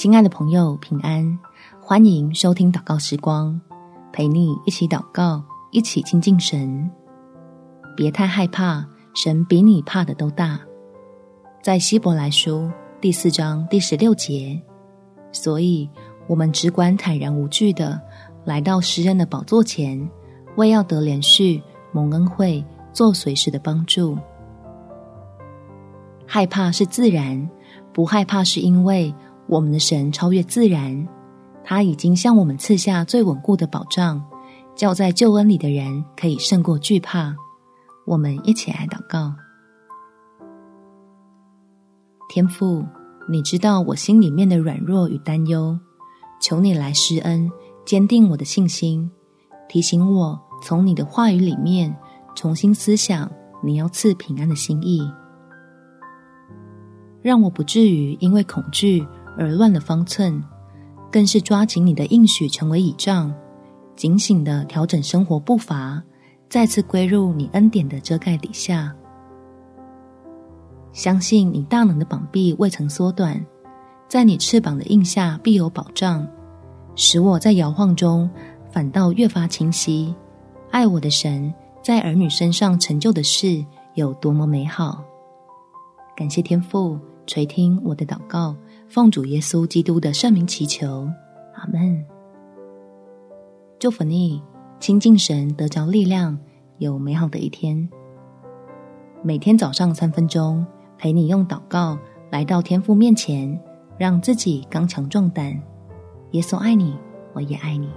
亲爱的朋友，平安！欢迎收听祷告时光，陪你一起祷告，一起亲近神。别太害怕，神比你怕的都大。在希伯来书第四章第十六节，所以我们只管坦然无惧的来到施恩的宝座前，为要得怜恤、蒙恩惠、做随时的帮助。害怕是自然，不害怕是因为。我们的神超越自然，他已经向我们赐下最稳固的保障，叫在救恩里的人可以胜过惧怕。我们一起来祷告：天父，你知道我心里面的软弱与担忧，求你来施恩，坚定我的信心，提醒我从你的话语里面重新思想你要赐平安的心意，让我不至于因为恐惧。而乱了方寸，更是抓紧你的应许成为倚仗，警醒的调整生活步伐，再次归入你恩典的遮盖底下。相信你大能的膀臂未曾缩短，在你翅膀的印下必有保障，使我在摇晃中反倒越发清晰。爱我的神在儿女身上成就的事有多么美好！感谢天父垂听我的祷告。奉主耶稣基督的圣名祈求，阿门。祝福你亲近神，得着力量，有美好的一天。每天早上三分钟，陪你用祷告来到天父面前，让自己刚强壮胆。耶稣爱你，我也爱你。